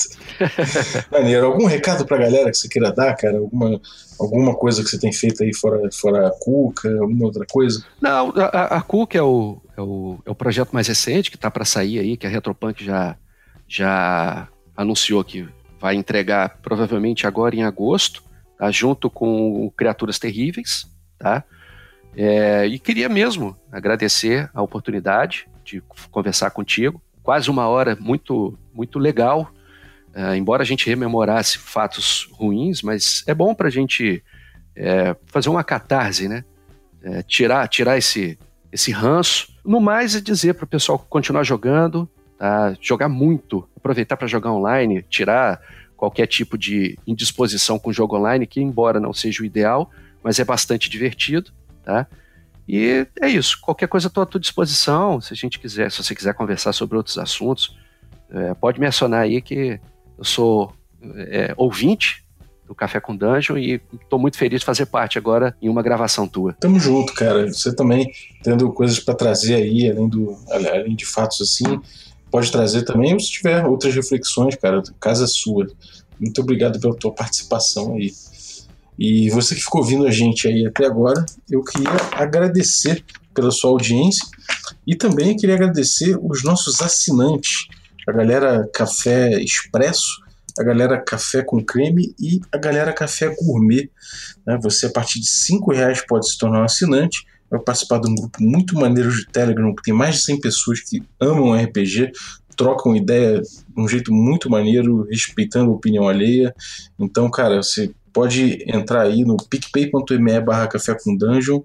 [SPEAKER 3] [LAUGHS] Maneiro. Algum recado pra galera que você queira dar, cara? Alguma, alguma coisa que você tem feito aí fora, fora a Cuca, alguma outra coisa?
[SPEAKER 4] Não, a, a Cuca é o, é, o, é o projeto mais recente que tá para sair aí, que a Retropunk já, já anunciou que vai entregar provavelmente agora em agosto, tá? junto com Criaturas Terríveis, tá? É, e queria mesmo agradecer a oportunidade de conversar contigo. Quase uma hora muito, muito legal. Uh, embora a gente rememorasse fatos ruins, mas é bom para a gente é, fazer uma catarse, né? É, tirar, tirar esse, esse ranço. No mais, é dizer para o pessoal continuar jogando, tá? jogar muito, aproveitar para jogar online, tirar qualquer tipo de indisposição com o jogo online, que embora não seja o ideal, mas é bastante divertido, tá? E é isso. Qualquer coisa estou à tua disposição. Se a gente quiser, se você quiser conversar sobre outros assuntos, é, pode me acionar aí que eu sou é, ouvinte do Café com Dungeon e estou muito feliz de fazer parte agora em uma gravação tua.
[SPEAKER 3] Tamo junto, cara. Você também tendo coisas para trazer aí, além, do, além de fatos assim, pode trazer também. Se tiver outras reflexões, cara, casa é sua. Muito obrigado pela tua participação aí. E você que ficou ouvindo a gente aí até agora, eu queria agradecer pela sua audiência e também queria agradecer os nossos assinantes, a galera Café Expresso, a galera Café com Creme e a galera Café Gourmet. Né? Você, a partir de R$ reais pode se tornar um assinante, vai participar de um grupo muito maneiro de Telegram, que tem mais de 100 pessoas que amam RPG, trocam ideia de um jeito muito maneiro, respeitando a opinião alheia. Então, cara, você pode entrar aí no picpay.me barra café com dungeon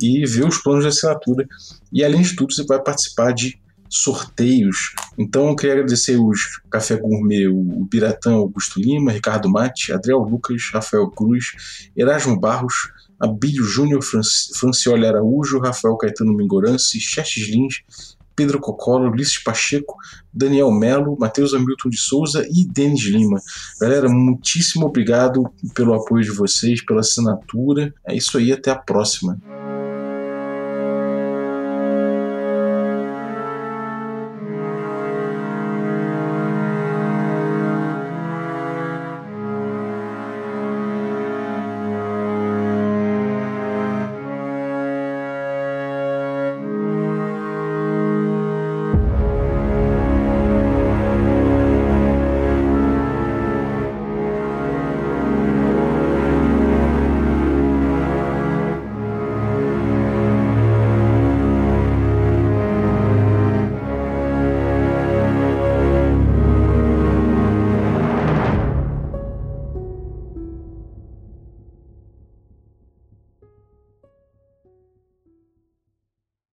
[SPEAKER 3] e ver os planos de assinatura. E além de tudo, você vai participar de sorteios. Então eu queria agradecer os Café Gourmet, o Piratão Augusto Lima, Ricardo Mate, Adriel Lucas, Rafael Cruz, Erasmo Barros, Abílio Júnior, Francioli Araújo, Rafael Caetano Mingorance, Chestes Lins, Pedro Cocolo, Ulisses Pacheco, Daniel Melo, Matheus Hamilton de Souza e Denis Lima. Galera, muitíssimo obrigado pelo apoio de vocês, pela assinatura. É isso aí, até a próxima.